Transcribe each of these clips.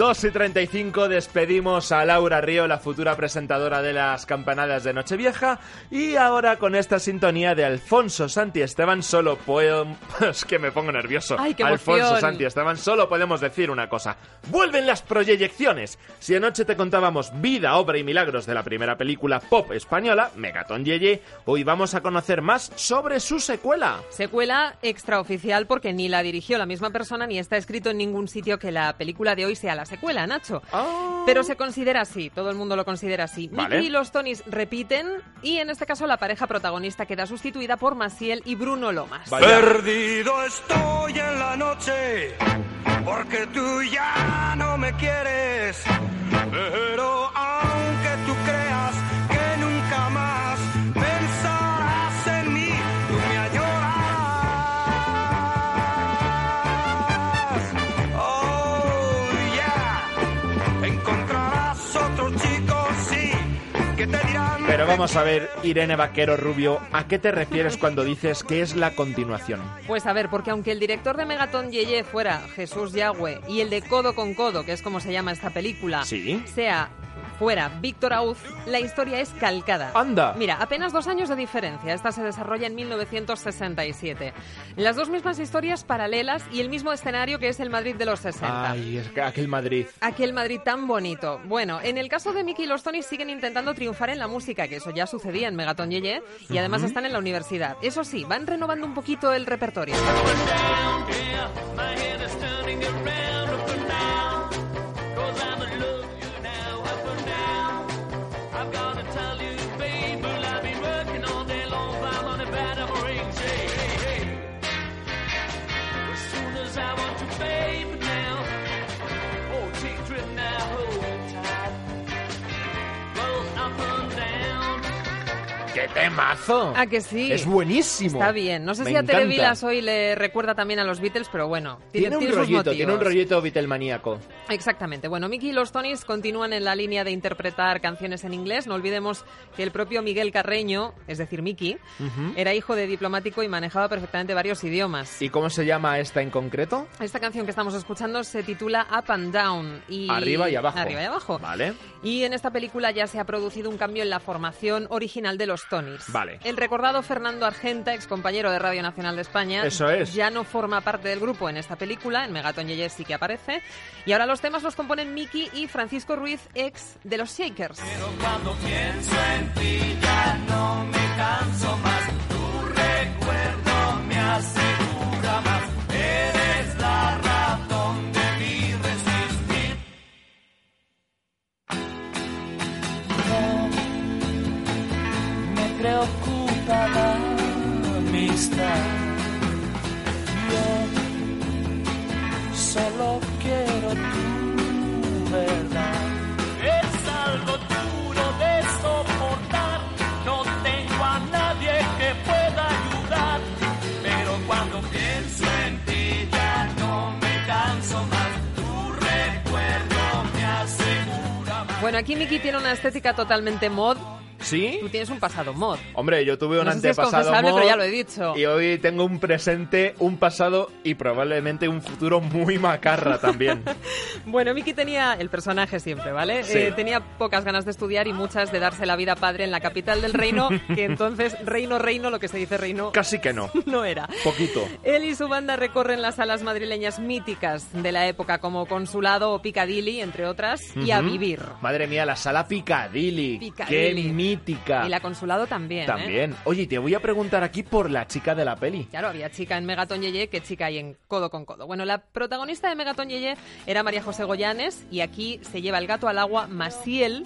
2 y 35 despedimos a Laura Río, la futura presentadora de las campanadas de Nochevieja. Y ahora con esta sintonía de Alfonso Santi Esteban, solo puedo. Es que me pongo nervioso. Ay, qué Alfonso. Santi Esteban, solo podemos decir una cosa: ¡Vuelven las proyecciones! Si anoche te contábamos vida, obra y milagros de la primera película pop española, Megatón Yeye, hoy vamos a conocer más sobre su secuela. Secuela extraoficial porque ni la dirigió la misma persona ni está escrito en ningún sitio que la película de hoy sea la secuela, Nacho. Pero se considera así, todo el mundo lo considera así. Vale. Nicky y los Tonys repiten y en este caso la pareja protagonista queda sustituida por Maciel y Bruno Lomas. Perdido estoy en la noche porque tú ya no me quieres. Pero Pero vamos a ver, Irene Vaquero Rubio, ¿a qué te refieres cuando dices que es la continuación? Pues a ver, porque aunque el director de Megatón Yeye fuera Jesús Yagüe y el de Codo con Codo, que es como se llama esta película, Sí. sea fuera Víctor Auz, la historia es calcada. Anda. Mira, apenas dos años de diferencia. Esta se desarrolla en 1967. Las dos mismas historias paralelas y el mismo escenario que es el Madrid de los 60. Ay, es que aquel Madrid. Aquel Madrid tan bonito. Bueno, en el caso de Mickey y los Tonys siguen intentando triunfar en la música, que eso ya sucedía en Megatón Yeye, y además están en la universidad. Eso sí, van renovando un poquito el repertorio. ¡Qué temazo! ¿A que sí? Es buenísimo. Está bien. No sé Me si a encanta. Televilas hoy le recuerda también a los Beatles, pero bueno, tiene, Tiene un rollito, tiene un rollito Beatlemaníaco. Exactamente. Bueno, Mickey y los Tonys continúan en la línea de interpretar canciones en inglés. No olvidemos que el propio Miguel Carreño, es decir, Mickey, Ujú. era hijo de diplomático y manejaba perfectamente varios idiomas. ¿Y cómo se llama esta en concreto? Esta canción que estamos escuchando se titula Up and Down. Y... Arriba y abajo. Arriba y abajo. Vale. Y en esta película ya se ha producido un cambio en la formación original de los Tonys. Vale. El recordado Fernando Argenta, ex compañero de Radio Nacional de España, Eso es. ya no forma parte del grupo en esta película, en Megaton Yeye sí que aparece. Y ahora los temas los componen Miki y Francisco Ruiz, ex de los Shakers. Cuando pienso en ti ya no me canso más. Preocupa la amistad. Yo solo quiero tu verdad. Es algo duro de soportar. No tengo a nadie que pueda ayudar. Pero cuando pienso en ti ya no me canso más. Tu recuerdo me asegura más. Bueno, aquí Miki tiene una estética totalmente mod. ¿Sí? Tú tienes un pasado mod. Hombre, yo tuve un No sé si antepasado confesable, mod pero ya lo he dicho. Y hoy tengo un presente, un pasado y probablemente un futuro muy macarra también. Bueno, Miki tenía el personaje siempre, ¿vale? Sí. Eh, tenía pocas ganas de estudiar y muchas de darse la vida padre en la capital del reino, que entonces reino, reino, lo que se dice reino, Casi que no. no era. Poquito. Él y su banda recorren las salas madrileñas míticas de la época como Consulado o Piccadilly, entre otras, y a vivir. Madre mía, la sala Piccadilly. Piccadilly. Qué mítica. Y la Consulado también, ¿eh? También. Oye, y te voy a preguntar aquí por la chica de la peli. Claro, había chica en Megaton Yeye que chica ahí en Codo con Codo. Bueno, la protagonista de Megaton Yeye era María José Goyanes y aquí se lleva el gato al agua Masiel,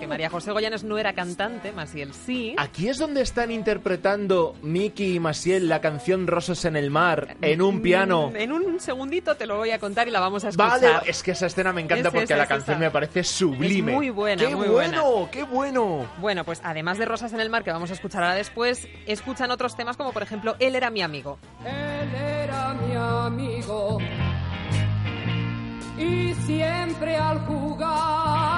que María José Goyanes no era cantante, Masiel sí. Aquí es donde están interpretando Miki y Masiel la canción Rosas en el mar en un piano. Mm, En un segundito te lo voy a contar y la vamos a escuchar. Vale, es que esa escena me encanta Es porque esa, la es canción me parece sublime. Es muy buena, ¡Qué muy bueno! buena. ¡Qué bueno! Bueno, pues además de Rosas en el mar, que vamos a escuchar ahora después, escuchan otros temas como por ejemplo Él era mi amigo. Él era mi amigo y siempre al jugar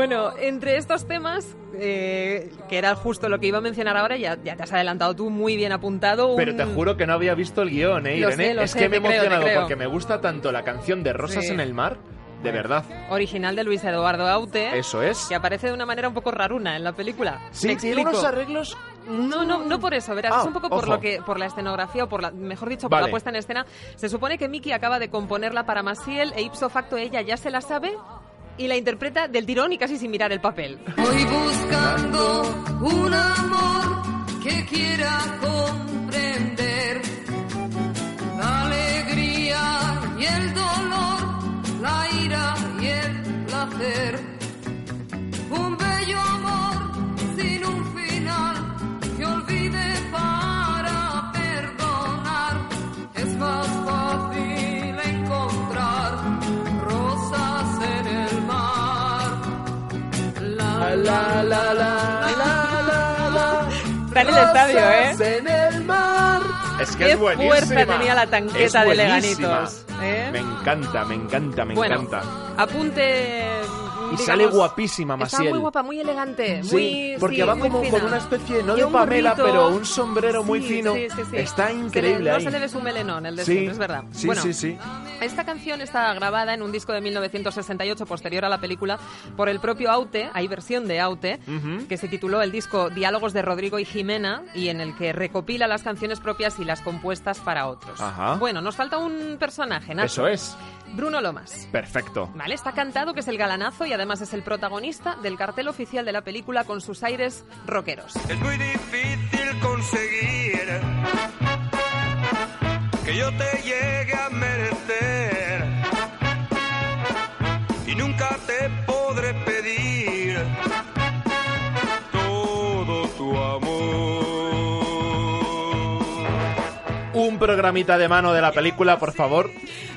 Bueno, entre estos temas, eh, que era justo lo que iba a mencionar ahora, ya, ya te has adelantado tú muy bien apuntado. un- Pero te juro que no había visto el guion, ¿eh, Irene? sé, es sé, que me he emocionado creo. porque me gusta tanto la canción de Rosas Sí. en el mar, de verdad. original de Luis Eduardo Aute. Eso es. Que aparece de una manera un poco raruna en la película. Sí, tiene unos arreglos... No, no, no por eso, verás, Ah, es un poco por ojo. lo que, por la escenografía o por la, mejor dicho, por Vale. la puesta en escena. Se supone que Miki acaba de componerla para Masiel e ipso facto ella ya se la sabe y la interpreta del tirón y casi sin mirar el papel. Está en el estadio, ¿eh? en el mar. Es que Qué es buenísima. fuerza tenía la tanqueta de. Leganitos, ¿eh? Me encanta, me encanta, me bueno, encanta. apunte. Y digamos, sale guapísima, Está Masiel. muy guapa, muy elegante. Sí, muy, porque sí, va muy como fina. con una especie, no Y de Pamela, pero un sombrero muy Sí, fino. sí, sí, sí. Está Se le- increíble no ahí. se le ve su melenón, el de Sí, siempre, es verdad. sí, bueno, sí, sí. Esta canción está grabada en un disco de 1968 posterior a la película por el propio Aute, hay versión de Aute, que se tituló el disco Diálogos de Rodrigo y Jimena y en el que recopila las canciones propias y las compuestas para otros. Ajá. Bueno, nos falta un personaje, Nacho. Eso es. Bruno Lomas. Perfecto. Vale, está cantado que es el galanazo y además es el protagonista del cartel oficial de la película con sus aires rockeros. Es muy difícil conseguir programita de mano de la película, por favor.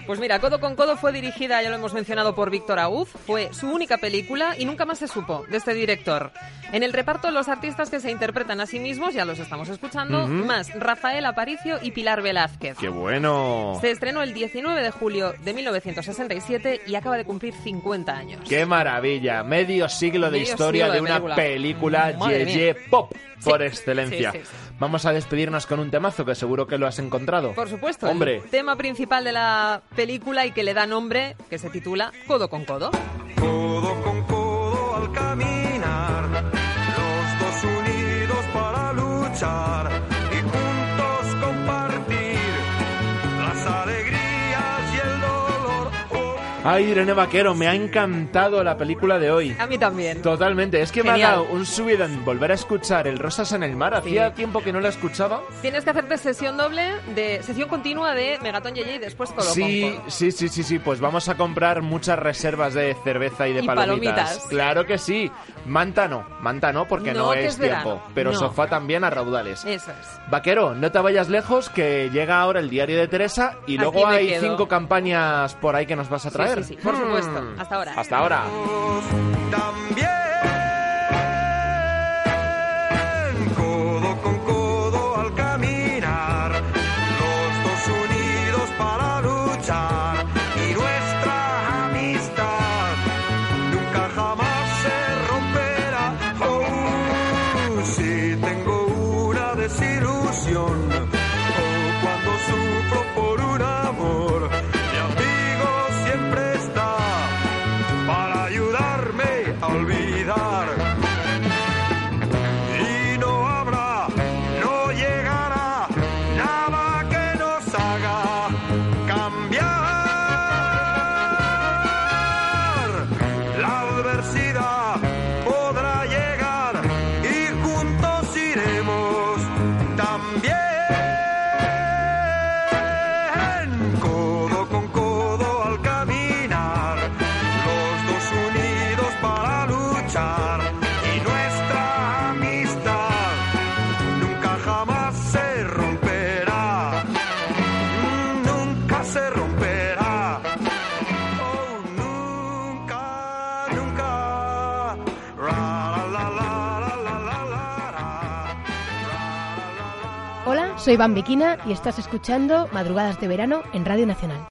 Pues mira, Codo con Codo fue dirigida, ya lo hemos mencionado, por Víctor Auz. Fue su única película y nunca más se supo de este director. En el reparto, los artistas que se interpretan a sí mismos, ya los estamos escuchando, más Rafael Aparicio y Pilar Velázquez. ¡Qué bueno! Se estrenó el 19 de julio de 1967 y acaba de cumplir 50 años. ¡Qué maravilla! Medio siglo de Medio historia siglo de de una película. Yeye mía. Pop Sí, por excelencia. sí, sí, sí. Vamos a despedirnos con un temazo que seguro que lo has encontrado. Por supuesto, Hombre, el tema principal de la película y que le da nombre, que se titula Codo con Codo. Codo con codo al caminar, los dos unidos para luchar Ay, Irene Vaquero, me ha encantado la película de hoy. A mí también. Totalmente, es que me ha dado un subidón volver a escuchar El Rosas en el Mar. Hacía tiempo que no la escuchaba. Tienes que hacerte sesión doble, de sesión continua de Megatón Yeye y después Codo Sí, sí, sí, sí, sí, pues vamos a comprar muchas reservas de cerveza y de Y palomitas. palomitas. Claro que sí. Manta no, manta no, porque no, es verano. tiempo. Pero No. sofá también a raudales. Eso es. Vaquero, no te vayas lejos, que llega ahora el diario de Teresa y Aquí luego hay quedo. cinco campañas por ahí que nos vas a Sí, traer. sí, sí, por Hmm. supuesto. Hasta ahora. Hasta ahora. también. Soy Bambiquina y estás escuchando Madrugadas de Verano en Radio Nacional.